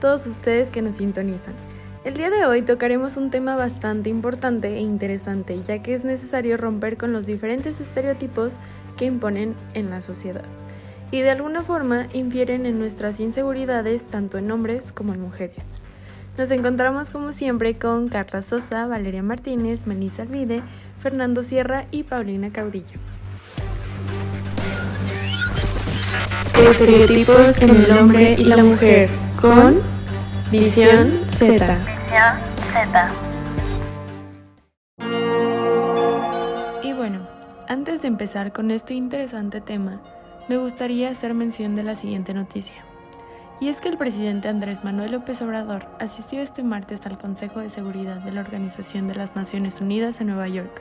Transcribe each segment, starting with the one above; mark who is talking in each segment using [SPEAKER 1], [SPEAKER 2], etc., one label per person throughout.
[SPEAKER 1] todos ustedes que nos sintonizan. El día de hoy tocaremos un tema bastante importante e interesante, ya que es necesario romper con los diferentes estereotipos que imponen en la sociedad y de alguna forma infieren en nuestras inseguridades tanto en hombres como en mujeres. Nos encontramos como siempre con Carla Sosa, Valeria Martínez, Melissa Alvide, Fernando Sierra y Paulina Caudillo. Estereotipos en el hombre y la mujer con Visión Z. Y bueno, antes de empezar con este interesante tema, me gustaría hacer mención de la siguiente noticia. Y es que el presidente Andrés Manuel López Obrador asistió este martes al Consejo de Seguridad de la Organización de las Naciones Unidas en Nueva York.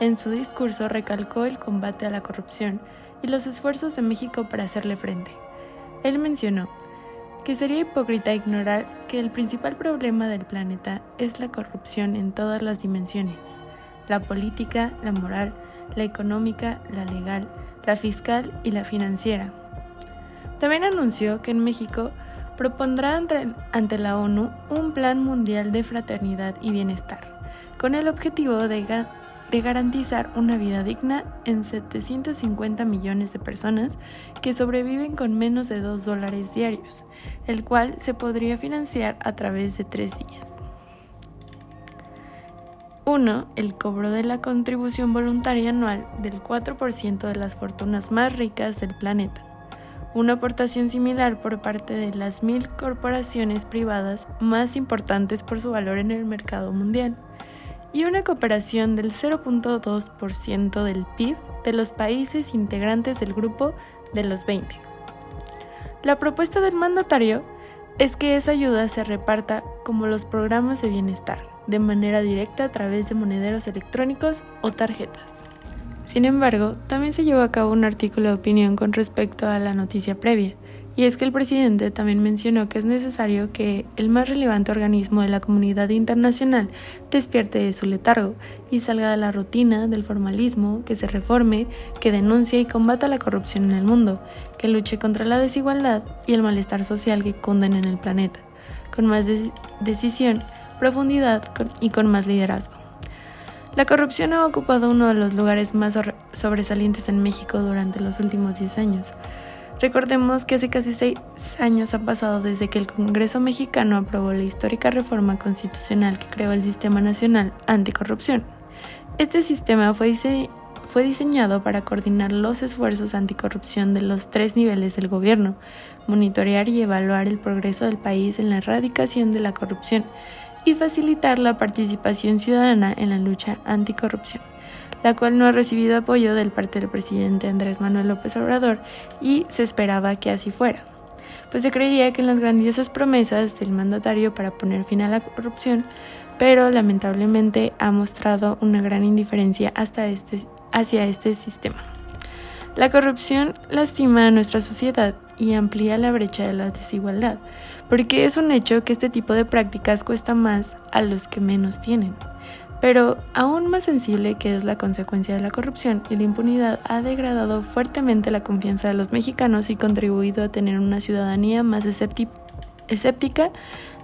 [SPEAKER 1] En su discurso recalcó el combate a la corrupción y los esfuerzos de México para hacerle frente. Él mencionó que sería hipócrita ignorar que el principal problema del planeta es la corrupción en todas las dimensiones, la política, la moral, la económica, la legal, la fiscal y la financiera. También anunció que en México propondrá ante, la ONU un plan mundial de fraternidad y bienestar, con el objetivo de de garantizar una vida digna en 750 millones de personas que sobreviven con menos de 2 dólares diarios, el cual se podría financiar a través de tres días. 1. El cobro de la contribución voluntaria anual del 4% de las fortunas más ricas del planeta. Una aportación similar por parte de las mil corporaciones privadas más importantes por su valor en el mercado mundial y una cooperación del 0.2% del PIB de los países integrantes del grupo de los 20. La propuesta del mandatario es que esa ayuda se reparta como los programas de bienestar, de manera directa a través de monederos electrónicos o tarjetas. Sin embargo, también se llevó a cabo un artículo de opinión con respecto a la noticia previa, y es que el presidente también mencionó que es necesario que el más relevante organismo de la comunidad internacional despierte de su letargo y salga de la rutina del formalismo, que se reforme, que denuncie y combata la corrupción en el mundo, que luche contra la desigualdad y el malestar social que cunden en el planeta, con más decisión, profundidad y con más liderazgo. La corrupción ha ocupado uno de los lugares más sobresalientes en México durante los últimos 10 años. Recordemos que hace casi seis años han pasado desde que el Congreso mexicano aprobó la histórica reforma constitucional que creó el Sistema Nacional Anticorrupción. Este sistema fue, fue diseñado para coordinar los esfuerzos anticorrupción de los tres niveles del gobierno, monitorear y evaluar el progreso del país en la erradicación de la corrupción y facilitar la participación ciudadana en la lucha anticorrupción la cual no ha recibido apoyo del parte del presidente Andrés Manuel López Obrador y se esperaba que así fuera, pues se creía que en las grandiosas promesas del mandatario para poner fin a la corrupción, pero lamentablemente ha mostrado una gran indiferencia hasta este, hacia este sistema. La corrupción lastima a nuestra sociedad y amplía la brecha de la desigualdad, porque es un hecho que este tipo de prácticas cuesta más a los que menos tienen. Pero aún más sensible que es la consecuencia de la corrupción y la impunidad ha degradado fuertemente la confianza de los mexicanos y contribuido a tener una ciudadanía más escéptica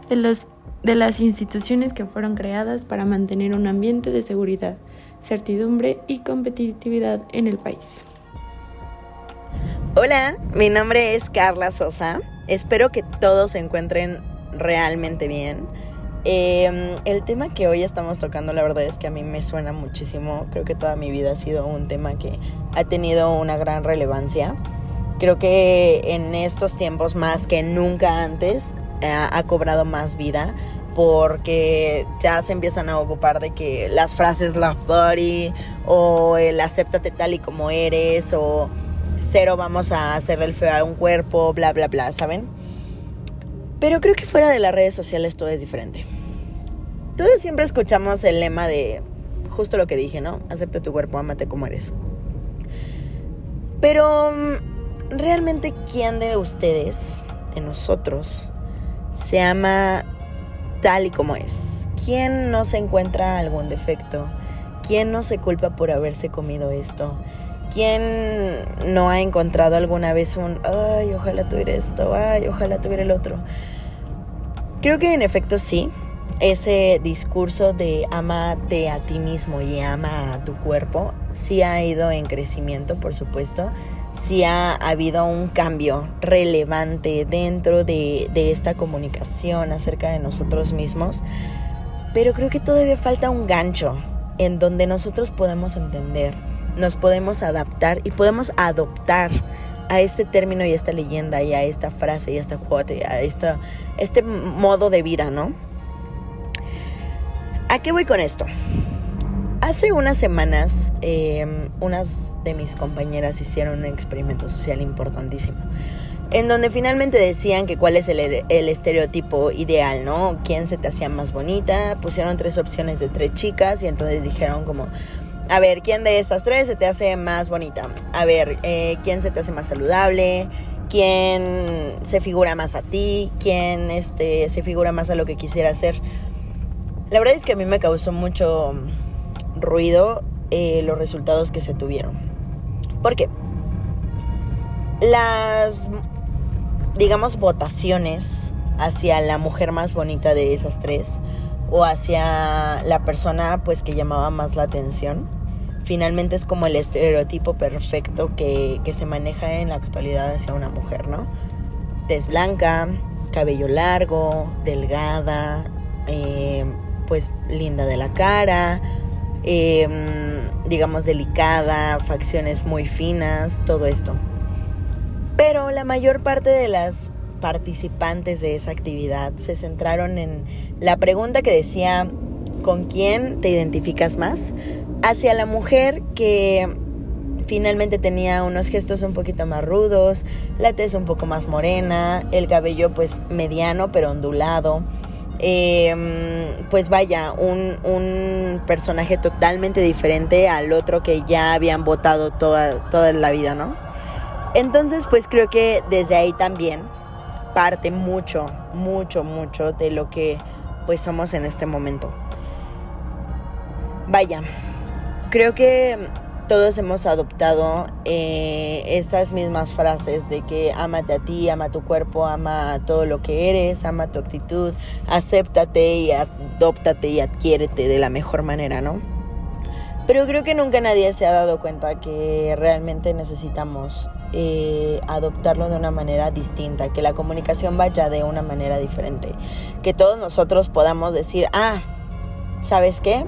[SPEAKER 1] de, las instituciones que fueron creadas para mantener un ambiente de seguridad, certidumbre y competitividad en el país.
[SPEAKER 2] Hola, mi nombre es Carla Sosa. Espero que todos se encuentren realmente bien. Em, el tema que hoy estamos tocando, la verdad es que a mí me suena muchísimo. Creo que toda mi vida ha sido un tema que ha tenido una gran relevancia. Creo que en estos tiempos más que nunca antes ha cobrado más vida porque ya se empiezan a ocupar de que las frases love body o el acéptate tal y como eres o cero vamos a hacerle el feo a un cuerpo, bla, bla, bla, ¿saben? Pero creo que fuera de las redes sociales todo es diferente. Todos siempre escuchamos el lema de justo lo que dije, ¿no? Acepta tu cuerpo, amate como eres. Pero mm, realmente quién de ustedes, de nosotros, se ama tal y como es? ¿Quién no se encuentra algún defecto? ¿Quién no se culpa por haberse comido esto? ¿Quién no ha encontrado alguna vez un, ay, ojalá tuviera esto, ay, ojalá tuviera el otro? creo que en efecto sí, ese discurso de amate a ti mismo y ama a tu cuerpo sí ha ido en crecimiento, por supuesto. Sí ha habido un cambio relevante dentro de, de esta comunicación acerca de nosotros mismos. Pero creo que todavía falta un gancho en donde nosotros podemos entender, nos podemos adaptar y podemos adoptar a este término y a esta leyenda y a esta frase y a esta cuota y a esta, este modo de vida, ¿no? ¿A qué voy con esto? Hace unas semanas, em, unas de mis compañeras hicieron un experimento social importantísimo, en donde finalmente decían que cuál es el, estereotipo ideal, ¿no? ¿Quién se te hacía más bonita? Pusieron tres opciones de tres chicas y entonces dijeron como, a ver, ¿quién de estas tres se te hace más bonita? A ver, eh, ¿quién se te hace más saludable? ¿Quién se figura más a ti? ¿Quién este, se figura más a lo que quisiera hacer? La verdad es que a mí me causó mucho ruido eh, los resultados que se tuvieron. ¿Por qué? Las, digamos, votaciones hacia la mujer más bonita de esas tres o hacia la persona pues que llamaba más la atención finalmente es como el estereotipo perfecto que, que, se maneja en la actualidad hacia una mujer, ¿no? Tez blanca, cabello largo, delgada, eh, pues linda de la cara, em, digamos delicada, facciones muy finas, todo esto. Pero la mayor parte de las participantes de esa actividad se centraron en la pregunta que decía, ¿con quién te identificas más? Hacia la mujer que finalmente tenía unos gestos un poquito más rudos, la tez un poco más morena, el cabello pues mediano pero ondulado, Em, pues vaya, un, un, personaje totalmente diferente al otro que ya habían votado toda, toda la vida, ¿no? Entonces, pues creo que desde ahí también parte mucho, mucho, mucho de lo que pues somos en este momento. Vaya, creo que todos hemos adoptado eh, esas mismas frases de que amate a ti, ama tu cuerpo, ama todo lo que eres, ama tu actitud, acéptate y adóptate y adquiérete de la mejor manera, ¿no? Pero creo que nunca nadie se ha dado cuenta que realmente necesitamos eh, adoptarlo de una manera distinta, que la comunicación vaya de una manera diferente, que todos nosotros podamos decir, ah, ¿sabes qué?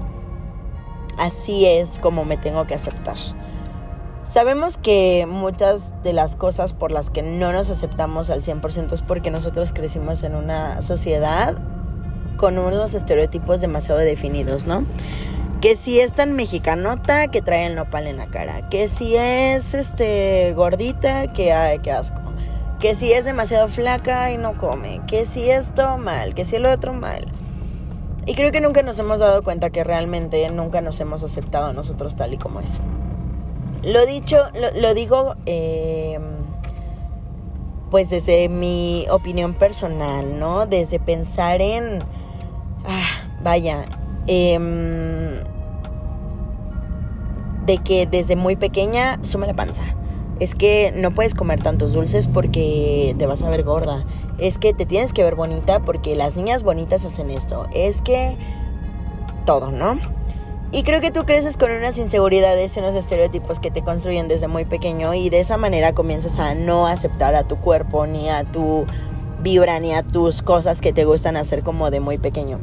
[SPEAKER 2] Así es como me tengo que aceptar. Sabemos que muchas de las cosas por las que no nos aceptamos al 100% es porque nosotros crecimos en una sociedad con unos estereotipos demasiado definidos, ¿no? Que si es tan mexicanota que trae el nopal en la cara, que si es este gordita que ay, qué asco, que si es demasiado flaca y no come, que si esto mal, que si el otro mal. Y creo que nunca nos hemos dado cuenta que realmente nunca nos hemos aceptado nosotros tal y como es. Lo dicho, lo, digo em, pues desde mi opinión personal, ¿no? Desde pensar en, ah, vaya, em, de que desde muy pequeña sume la panza es que no puedes comer tantos dulces porque te vas a ver gorda. Es que te tienes que ver bonita porque las niñas bonitas hacen esto. Es que todo, ¿no? Y creo que tú creces con unas inseguridades y unos estereotipos que te construyen desde muy pequeño y de esa manera comienzas a no aceptar a tu cuerpo ni a tu vibra ni a tus cosas que te gustan hacer como de muy pequeño.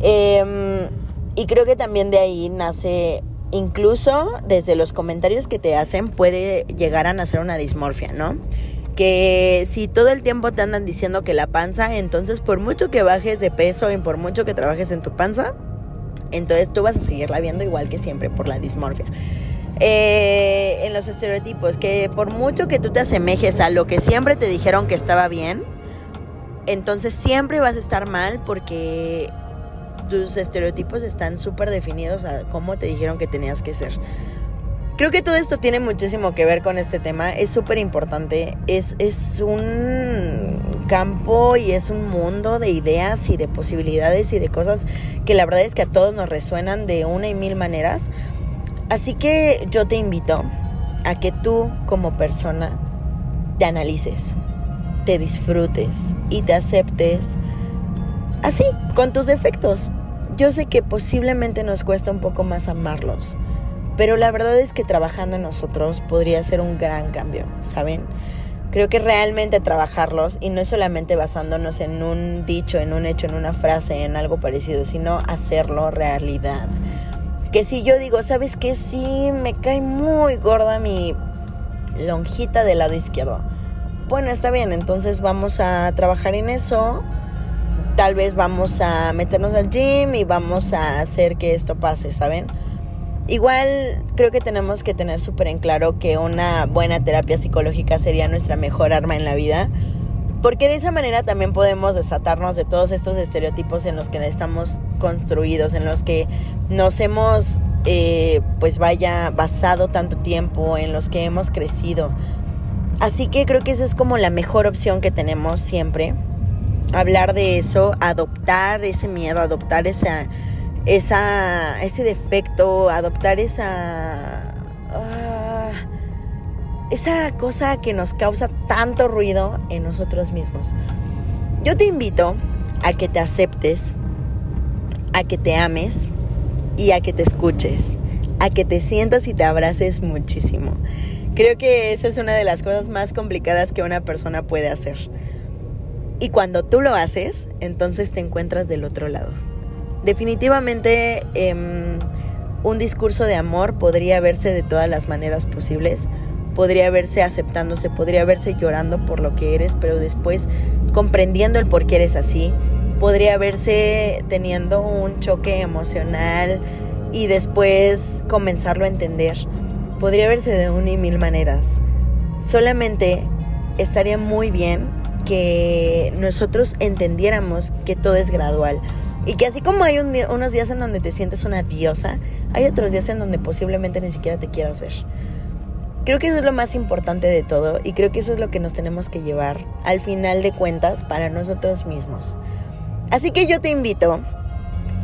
[SPEAKER 2] Em, y creo que también de ahí nace incluso desde los comentarios que te hacen puede llegar a nacer una dismorfia, ¿no? Que si todo el tiempo te andan diciendo que la panza, entonces por mucho que bajes de peso y por mucho que trabajes en tu panza, entonces tú vas a seguirla viendo igual que siempre por la dismorfia. Eh, en los estereotipos, que por mucho que tú te asemejes a lo que siempre te dijeron que estaba bien, entonces siempre vas a estar mal porque tus estereotipos están súper definidos a cómo te dijeron que tenías que ser. Creo que todo esto tiene muchísimo que ver con este tema, es súper importante, es, es un campo y es un mundo de ideas y de posibilidades y de cosas que la verdad es que a todos nos resuenan de una y mil maneras. Así que yo te invito a que tú como persona te analices, te disfrutes y te aceptes así, con tus defectos. Yo sé que posiblemente nos cuesta un poco más amarlos, pero la verdad es que trabajando en nosotros podría ser un gran cambio, ¿saben? Creo que realmente trabajarlos y no solamente basándonos en un dicho, en un hecho, en una frase, en algo parecido, sino hacerlo realidad. Que si yo digo, ¿sabes qué? Sí, me cae muy gorda mi lonjita del lado izquierdo. Bueno, está bien, entonces vamos a trabajar en eso. Tal vez vamos a meternos al gym y vamos a hacer que esto pase, ¿saben? Igual creo que tenemos que tener súper en claro que una buena terapia psicológica sería nuestra mejor arma en la vida, porque de esa manera también podemos desatarnos de todos estos estereotipos en los que estamos construidos, en los que nos hemos, eh, pues vaya, basado tanto tiempo, en los que hemos crecido. Así que creo que esa es como la mejor opción que tenemos siempre. Hablar de eso, adoptar ese miedo, adoptar esa esa, ese defecto, adoptar esa, ah, esa cosa que nos causa tanto ruido en nosotros mismos. Yo te invito a que te aceptes, a que te ames y a que te escuches, a que te sientas y te abraces muchísimo. Creo que esa es una de las cosas más complicadas que una persona puede hacer. Y cuando tú lo haces, entonces te encuentras del otro lado. Definitivamente em, un discurso de amor podría verse de todas las maneras posibles. Podría verse aceptándose, podría verse llorando por lo que eres, pero después comprendiendo el por qué eres así. Podría verse teniendo un choque emocional y después comenzarlo a entender. Podría verse de una y mil maneras. Solamente estaría muy bien que nosotros entendiéramos que todo es gradual. Y que así como hay unos días en donde te sientes una diosa, hay otros días en donde posiblemente ni siquiera te quieras ver. Creo que eso es lo más importante de todo y creo que eso es lo que nos tenemos que llevar al final de cuentas para nosotros mismos. Así que yo te invito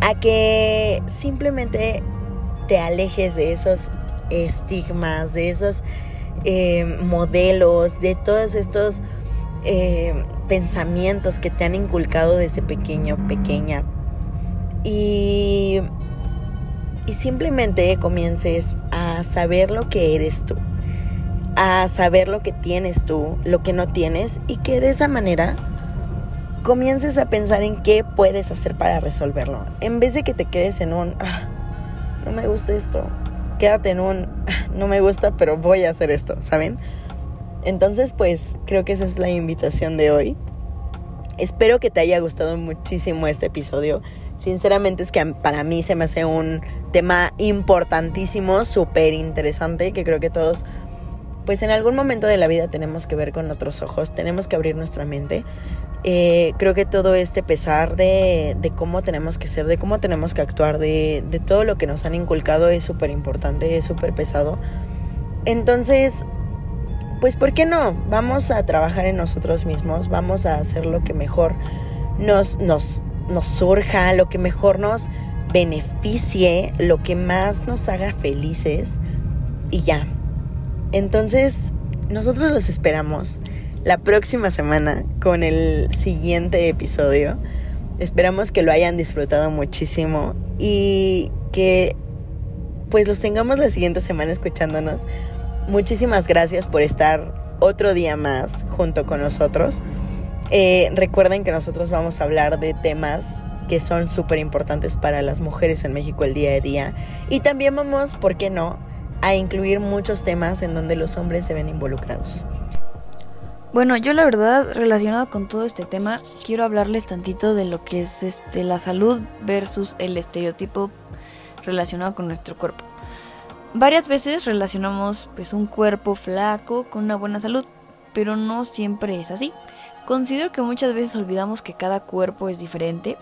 [SPEAKER 2] a que simplemente te alejes de esos estigmas, de esos eh, modelos, de todos estos eh, pensamientos que te han inculcado desde pequeño, pequeña, y, y simplemente comiences a saber lo que eres tú, a saber lo que tienes tú, lo que no tienes y que de esa manera comiences a pensar en qué puedes hacer para resolverlo. En vez de que te quedes en un, ah, no me gusta esto, quédate en un, ah, no me gusta, pero voy a hacer esto, ¿saben? Entonces, pues creo que esa es la invitación de hoy. Espero que te haya gustado muchísimo este episodio. Sinceramente es que para mí se me hace un tema importantísimo, súper interesante, que creo que todos, pues en algún momento de la vida tenemos que ver con otros ojos, tenemos que abrir nuestra mente. Eh, creo que todo este pesar de, de, cómo tenemos que ser, de cómo tenemos que actuar, de, de todo lo que nos han inculcado es súper importante, es súper pesado. Entonces, pues ¿por qué no? Vamos a trabajar en nosotros mismos, vamos a hacer lo que mejor nos, nos, nos surja, lo que mejor nos beneficie, lo que más nos haga felices y ya. Entonces, nosotros los esperamos la próxima semana con el siguiente episodio. Esperamos que lo hayan disfrutado muchísimo y que pues los tengamos la siguiente semana escuchándonos. Muchísimas gracias por estar otro día más junto con nosotros. Eh, recuerden que nosotros vamos a hablar de temas que son súper importantes para las mujeres en México el día a día. Y también vamos, ¿por qué no?, a incluir muchos temas en donde los hombres se ven involucrados.
[SPEAKER 3] Bueno, yo la verdad, relacionado con todo este tema, quiero hablarles tantito de lo que es este, la salud versus el estereotipo relacionado con nuestro cuerpo. Varias veces relacionamos pues un cuerpo flaco con una buena salud, pero no siempre es así. Considero que muchas veces olvidamos que cada cuerpo es diferente,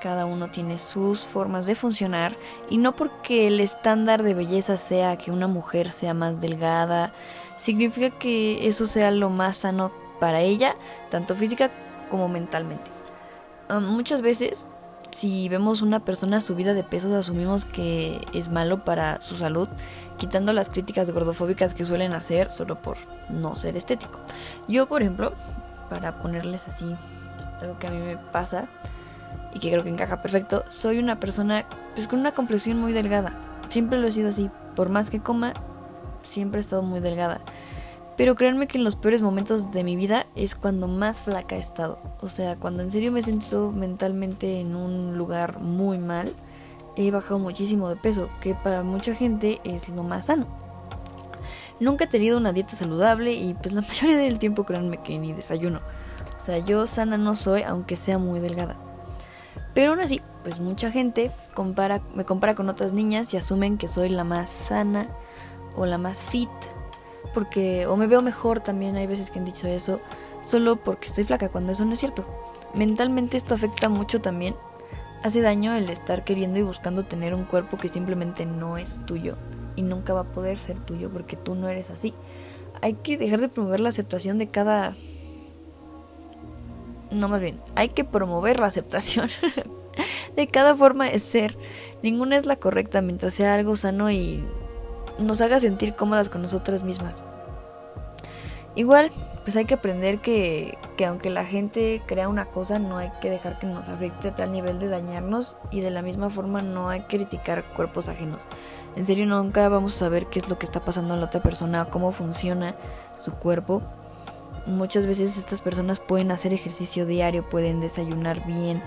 [SPEAKER 3] cada uno tiene sus formas de funcionar y no porque el estándar de belleza sea que una mujer sea más delgada, significa que eso sea lo más sano para ella, tanto física como mentalmente. muchas veces si vemos una persona subida de pesos asumimos que es malo para su salud, quitando las críticas gordofóbicas que suelen hacer solo por no ser estético. Yo, por ejemplo, para ponerles así algo que a mí me pasa. y que creo que encaja perfecto, soy una persona pues con una complexión muy delgada. Siempre lo he sido así. Por más que coma, siempre he estado muy delgada. Pero créanme que en los peores momentos de mi vida es cuando más flaca he estado. O sea, cuando en serio me he sentido mentalmente en un lugar muy mal, he bajado muchísimo de peso, que para mucha gente es lo más sano. Nunca he tenido una dieta saludable y pues la mayoría del tiempo créanme que ni desayuno. O sea, yo sana no soy, aunque sea muy delgada. Pero aún así, pues mucha gente compara, me compara con otras niñas y asumen que soy la más sana o la más fit. Porque, o me veo mejor también, hay veces que han dicho eso, solo porque estoy flaca, cuando eso no es cierto. Mentalmente esto afecta mucho también. Hace daño el estar queriendo y buscando tener un cuerpo que simplemente no es tuyo y nunca va a poder ser tuyo porque tú no eres así. Hay que dejar de promover la aceptación de cada no más bien, hay que promover la aceptación de cada forma de ser. Ninguna es la correcta mientras sea algo sano y nos haga sentir cómodas con nosotras mismas. Igual, pues hay que aprender que, que aunque la gente crea una cosa, no hay que dejar que nos afecte a tal nivel de dañarnos y de la misma forma no hay que criticar cuerpos ajenos. En serio, nunca vamos a saber qué es lo que está pasando en la otra persona, cómo funciona su cuerpo Muchas veces estas personas pueden hacer ejercicio diario, pueden desayunar bien,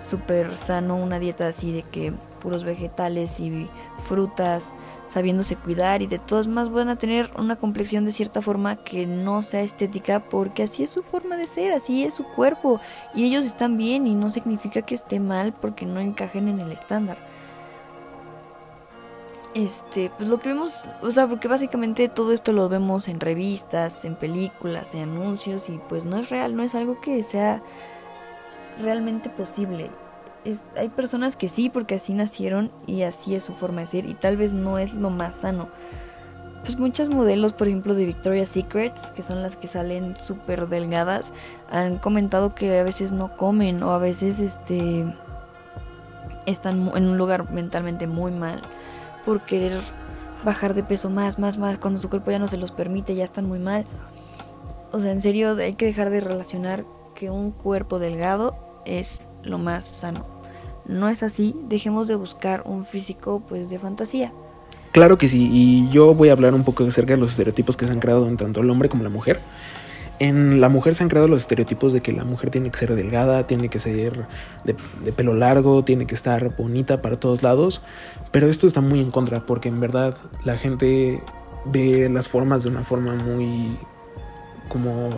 [SPEAKER 3] súper sano, una dieta así de que puros vegetales y frutas, sabiéndose cuidar y de todas más van a tener una complexión de cierta forma que no sea estética porque así es su forma de ser, así es su cuerpo y ellos están bien y no significa que esté mal porque no encajen en el estándar este, pues lo que vemos, o sea, porque básicamente todo esto lo vemos en revistas, en películas, en anuncios y pues no es real, no es algo que sea realmente posible. Hay personas que sí, porque así nacieron y así es su forma de ser y tal vez no es lo más sano. Pues muchas modelos, por ejemplo, de Victoria's Secrets, que son las que salen súper delgadas, han comentado que a veces no comen o a veces este están en un lugar mentalmente muy mal por querer bajar de peso más, más, más, cuando su cuerpo ya no se los permite, ya están muy mal. O sea, en serio, hay que dejar de relacionar que un cuerpo delgado es lo más sano. No es así, dejemos de buscar un físico pues de fantasía.
[SPEAKER 4] Claro que sí, y yo voy a hablar un poco acerca de los estereotipos que se han creado en tanto el hombre como la mujer en la mujer se han creado los estereotipos de que la mujer tiene que ser delgada, tiene que ser de, pelo largo, tiene que estar bonita para todos lados, pero esto está muy en contra porque en verdad la gente ve las formas de una forma muy como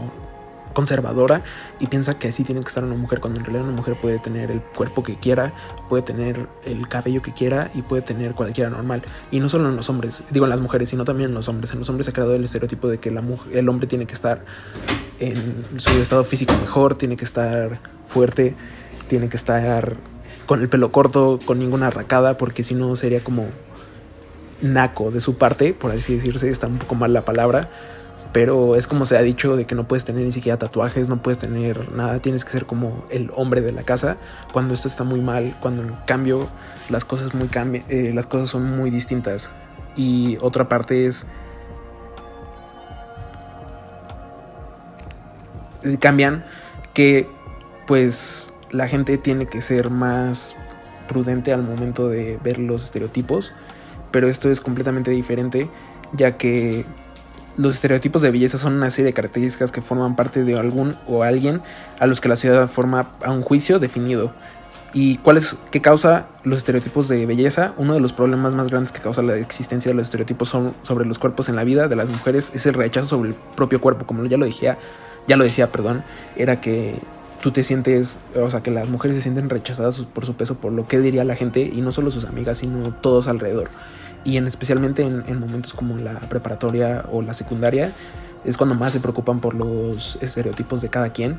[SPEAKER 4] conservadora y piensa que así tiene que estar una mujer cuando en realidad una mujer puede tener el cuerpo que quiera, puede tener el cabello que quiera y puede tener cualquiera normal. Y no solo en los hombres, digo en las mujeres, sino también en los hombres. En los hombres se ha creado el estereotipo de que la mujer, el hombre tiene que estar en su estado físico mejor, tiene que estar fuerte, tiene que estar con el pelo corto, con ninguna arracada, porque si no sería como naco de su parte, por así decirse, está un poco mal la palabra pero es como se ha dicho de que no puedes tener ni siquiera tatuajes, no puedes tener nada, tienes que ser como el hombre de la casa, cuando esto está muy mal, cuando en cambio las cosas, muy eh, las cosas son muy distintas. Y otra parte es... cambian que pues la gente tiene que ser más prudente al momento de ver los estereotipos, pero esto es completamente diferente ya que los estereotipos de belleza son una serie de características que forman parte de algún o alguien a los que la sociedad forma a un juicio definido. ¿Y cuál es, qué causa los estereotipos de belleza? Uno de los problemas más grandes que causa la existencia de los estereotipos sobre los cuerpos en la vida de las mujeres es el rechazo sobre el propio cuerpo. Como ya lo decía, ya lo decía, perdón, era que tú te sientes, o sea, que las mujeres se sienten rechazadas por su peso, por lo que diría la gente, y no solo sus amigas, sino todos alrededor y en especialmente en, momentos como la preparatoria o la secundaria es cuando más se preocupan por los estereotipos de cada quien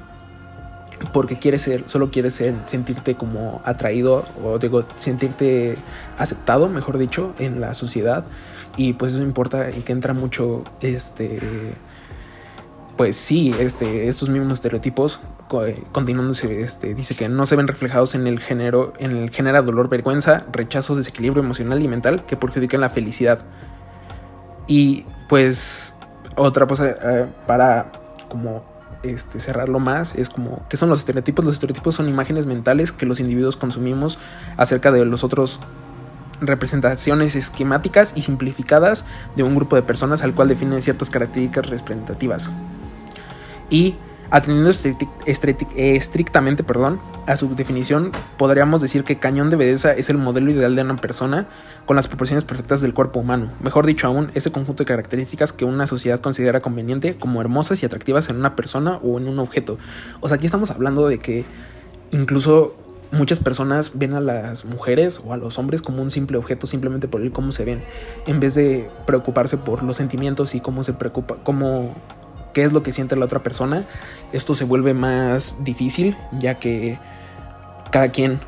[SPEAKER 4] porque quieres ser, solo quieres ser, sentirte como atraído o digo, sentirte aceptado, mejor dicho, en la sociedad y pues eso importa y que entra mucho este pues sí, este, estos mismos estereotipos, continuándose, este, dice que no se ven reflejados en el género, en el genera dolor, vergüenza, rechazo, desequilibrio emocional y mental que perjudican la felicidad. Y pues otra cosa eh, para como este, cerrarlo más, es como, ¿qué son los estereotipos? Los estereotipos son imágenes mentales que los individuos consumimos acerca de los otros representaciones esquemáticas y simplificadas de un grupo de personas al cual definen ciertas características representativas. Y Atendiendo estrictamente perdón, a su definición, podríamos decir que Cañón de Belleza es el modelo ideal de una persona con las proporciones perfectas del cuerpo humano. Mejor dicho aún, ese conjunto de características que una sociedad considera conveniente como hermosas y atractivas en una persona o en un objeto. O sea, aquí estamos hablando de que incluso muchas personas ven a las mujeres o a los hombres como un simple objeto simplemente por el cómo se ven, en vez de preocuparse por los sentimientos y cómo se preocupa, cómo qué es lo que siente la otra persona, esto se vuelve más difícil ya que cada quien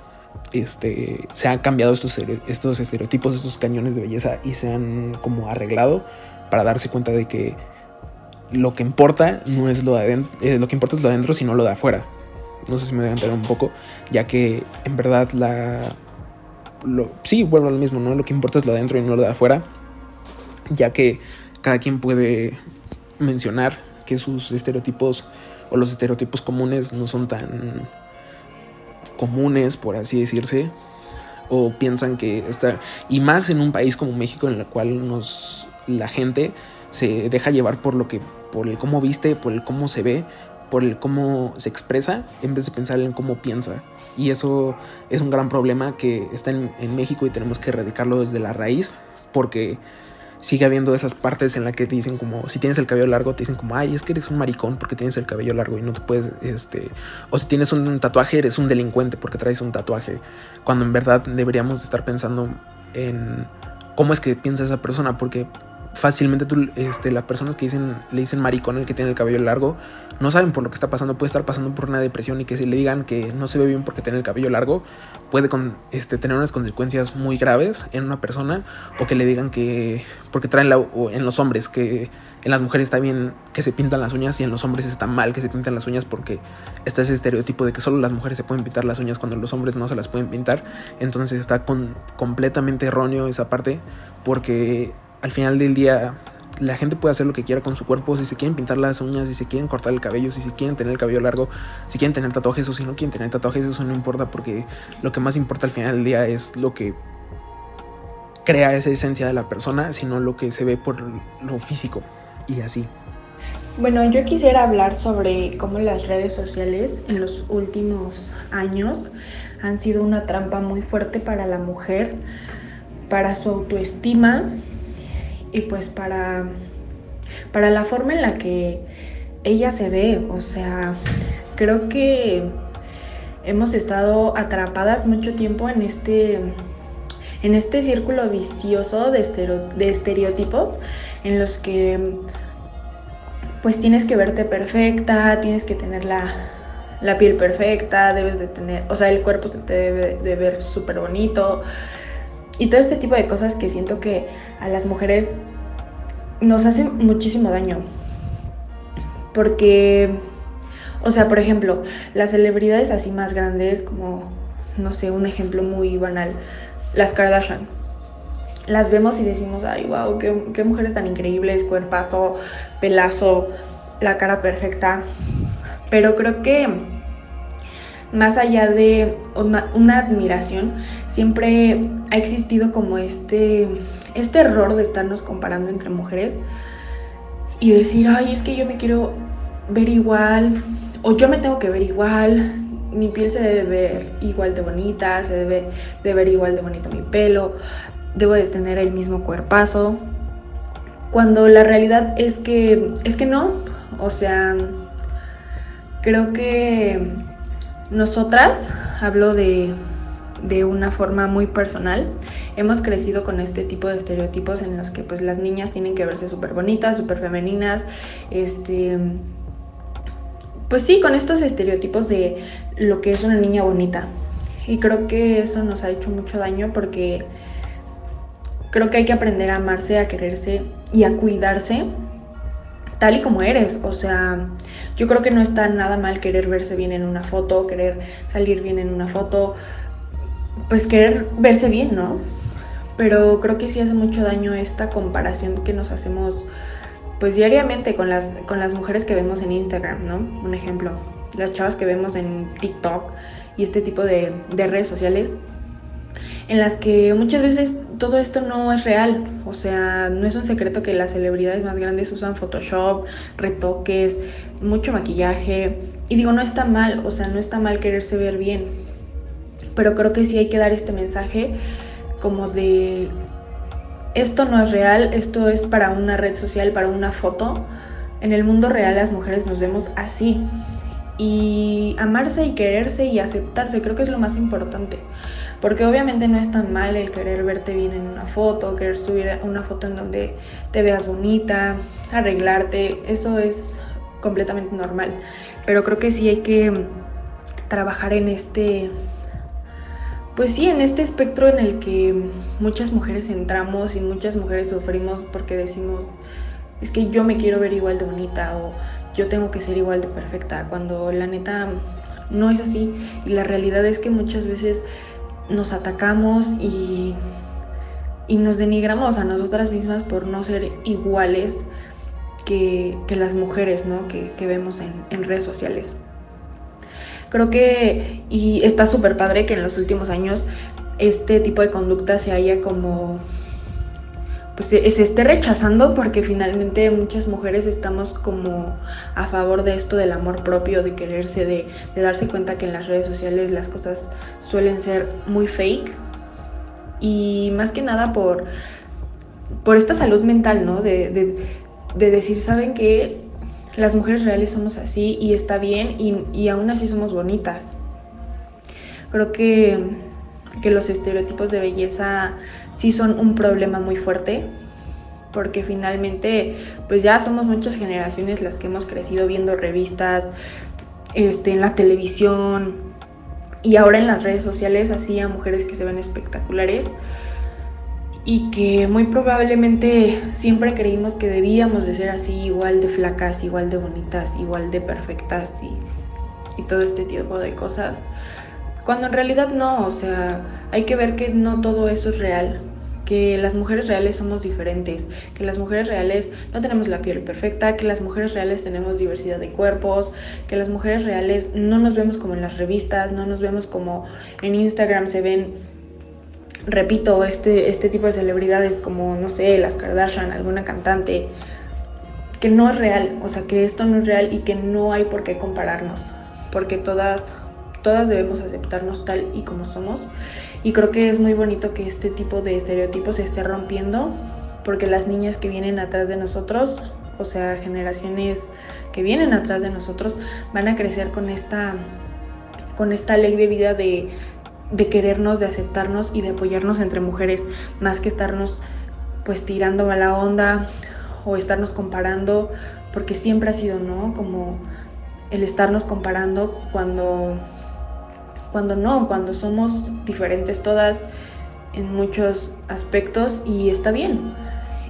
[SPEAKER 4] este, se han cambiado estos, estos estereotipos, estos cañones de belleza y se han como arreglado para darse cuenta de que lo que importa no es lo de adentro, eh, lo que importa es lo de adentro, sino lo de afuera. No sé si me voy a enterar un poco, ya que en verdad la... Lo, sí, vuelvo a lo mismo, ¿no? Lo que importa es lo de adentro y no lo de afuera, ya que cada quien puede mencionar que sus estereotipos o los estereotipos comunes no son tan comunes, por así decirse, o piensan que está y más en un país como México en el cual nos la gente se deja llevar por lo que por el cómo viste, por el cómo se ve, por el cómo se expresa en vez de pensar en cómo piensa. Y eso es un gran problema que está en, en México y tenemos que erradicarlo desde la raíz porque sigue habiendo esas partes en las que te dicen como, si tienes el cabello largo, te dicen como, ay, es que eres un maricón porque tienes el cabello largo y no te puedes, este, o si tienes un tatuaje, eres un delincuente porque traes un tatuaje, cuando en verdad deberíamos estar pensando en cómo es que piensa esa persona, porque fácilmente este, las personas que le dicen maricón el que tiene el cabello largo, no saben por lo que está pasando, puede estar pasando por una depresión y que si le digan que no se ve bien porque tiene el cabello largo, puede con, este, tener unas consecuencias muy graves en una persona, o que le digan que, porque traen la, en los hombres, que en las mujeres está bien que se pintan las uñas y en los hombres está mal que se pintan las uñas porque está ese estereotipo de que solo las mujeres se pueden pintar las uñas cuando los hombres no se las pueden pintar, entonces está con, completamente erróneo esa parte, porque al final del día la gente puede hacer lo que quiera con su cuerpo, si se quieren pintar las uñas, si se quieren cortar el cabello, si se quieren tener el cabello largo, si quieren tener tatuajes o si no quieren tener tatuajes, eso no importa porque lo que más importa al final del día es lo que crea esa esencia de la persona, sino lo que se ve por lo físico y así.
[SPEAKER 5] Bueno, yo quisiera hablar sobre cómo las redes sociales en los últimos años han sido una trampa muy fuerte para la mujer, para su autoestima y pues para, para la forma en la que ella se ve. O sea, creo que hemos estado atrapadas mucho tiempo en este, en este círculo vicioso de, estereotipos en los que pues tienes que verte perfecta, tienes que tener la, la piel perfecta, debes de tener, o sea, el cuerpo se te debe de ver súper bonito, y todo este tipo de cosas que siento que a las mujeres nos hacen muchísimo daño. Porque, o sea, por ejemplo, las celebridades así más grandes, como, no sé, un ejemplo muy banal, las Kardashian. Las vemos y decimos, ay, wow, qué, qué mujeres tan increíbles, cuerpazo, pelazo, la cara perfecta. Pero creo que más allá de una, admiración, siempre ha existido como este, este error de estarnos comparando entre mujeres y decir, ay, es que yo me quiero ver igual, o yo me tengo que ver igual, mi piel se debe ver igual de bonita, se debe de ver igual de bonito mi pelo, debo de tener el mismo cuerpazo, cuando la realidad es que, es que no, o sea, creo que nosotras, hablo de, una forma muy personal, hemos crecido con este tipo de estereotipos en los que pues las niñas tienen que verse súper bonitas, súper femeninas, este... Pues sí, con estos estereotipos de lo que es una niña bonita. Y creo que eso nos ha hecho mucho daño porque creo que hay que aprender a amarse, a quererse y a cuidarse tal y como eres. O sea, yo creo que no está nada mal querer verse bien en una foto, querer salir bien en una foto, pues querer verse bien, ¿no? Pero creo que sí hace mucho daño esta comparación que nos hacemos pues diariamente con las, con las mujeres que vemos en Instagram, ¿no? Un ejemplo, las chavas que vemos en TikTok y este tipo de, de redes sociales en las que muchas veces todo esto no es real. O sea, no es un secreto que las celebridades más grandes usan Photoshop, retoques, mucho maquillaje. Y digo, no está mal, o sea, no está mal quererse ver bien. Pero creo que sí hay que dar este mensaje como de esto no es real, esto es para una red social, para una foto. En el mundo real las mujeres nos vemos así. Y amarse y quererse y aceptarse creo que es lo más importante. Porque obviamente no es tan mal el querer verte bien en una foto, querer subir una foto en donde te veas bonita, arreglarte, eso es completamente normal. Pero creo que sí hay que trabajar en este pues sí, en este espectro en el que muchas mujeres entramos y muchas mujeres sufrimos porque decimos, es que yo me quiero ver igual de bonita yo tengo que ser igual de perfecta, cuando la neta no es así y la realidad es que muchas veces nos atacamos y, y nos denigramos a nosotras mismas por no ser iguales que, las mujeres ¿no? que, vemos en, en redes sociales. Creo que, y está súper padre que en los últimos años este tipo de conducta se haya como pues se, esté rechazando porque finalmente muchas mujeres estamos como a favor de esto del amor propio, de quererse, de, darse cuenta que en las redes sociales las cosas suelen ser muy fake y más que nada por, por esta salud mental, ¿no? De, de decir, ¿saben qué? las mujeres reales somos así y está bien y, aún así somos bonitas. Creo que, que los estereotipos de belleza sí son un problema muy fuerte porque finalmente pues ya somos muchas generaciones las que hemos crecido viendo revistas este, en la televisión y ahora en las redes sociales así a mujeres que se ven espectaculares y que muy probablemente siempre creímos que debíamos de ser así, igual de flacas, igual de bonitas, igual de perfectas y, todo este tipo de cosas. Cuando en realidad no, o sea, hay que ver que no todo eso es real, que las mujeres reales somos diferentes, que las mujeres reales no tenemos la piel perfecta, que las mujeres reales tenemos diversidad de cuerpos, que las mujeres reales no nos vemos como en las revistas, no nos vemos como en Instagram se ven repito, este, este tipo de celebridades como, no sé, las Kardashian, alguna cantante, que no es real, o sea, que esto no es real y que no hay por qué compararnos, porque todas, todas debemos aceptarnos tal y como somos. Y creo que es muy bonito que este tipo de estereotipos se esté rompiendo, porque las niñas que vienen atrás de nosotros, o sea, generaciones que vienen atrás de nosotros, van a crecer con esta, con esta ley de vida de de querernos, de aceptarnos y de apoyarnos entre mujeres, más que estarnos pues tirando mala onda o estarnos comparando, porque siempre ha sido, ¿no? Como el estarnos comparando cuando cuando no, cuando somos diferentes todas en muchos aspectos y está bien.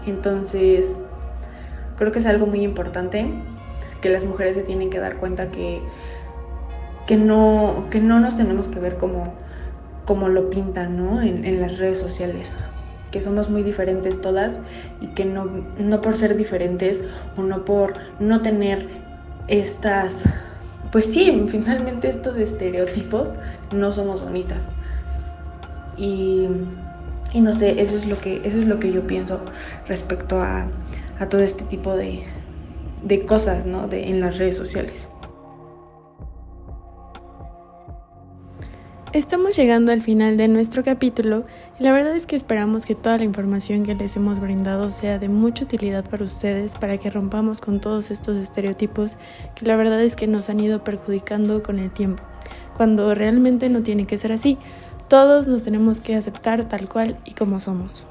[SPEAKER 5] Entonces, creo que es algo muy importante que las mujeres se tienen que dar cuenta que que no que no nos tenemos que ver como como lo pintan ¿no? en, las redes sociales que somos muy diferentes todas y que no, no por ser diferentes o no por no tener estas, pues sí, finalmente estos estereotipos no somos bonitas. Y, y, no sé, eso es lo que, eso es lo que yo pienso respecto a, a todo este tipo de, de cosas ¿no? de, en las redes sociales.
[SPEAKER 1] Estamos llegando al final de nuestro capítulo y la verdad es que esperamos que toda la información que les hemos brindado sea de mucha utilidad para ustedes para que rompamos con todos estos estereotipos que la verdad es que nos han ido perjudicando con el tiempo, cuando realmente no tiene que ser así. Todos nos tenemos que aceptar tal cual y como somos.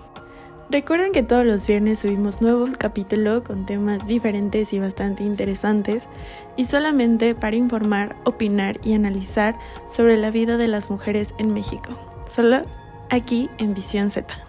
[SPEAKER 1] Recuerden que todos los viernes subimos nuevo capítulo con temas diferentes y bastante interesantes y solamente para informar, opinar y analizar sobre la vida de las mujeres en México. Solo aquí en Visión Z.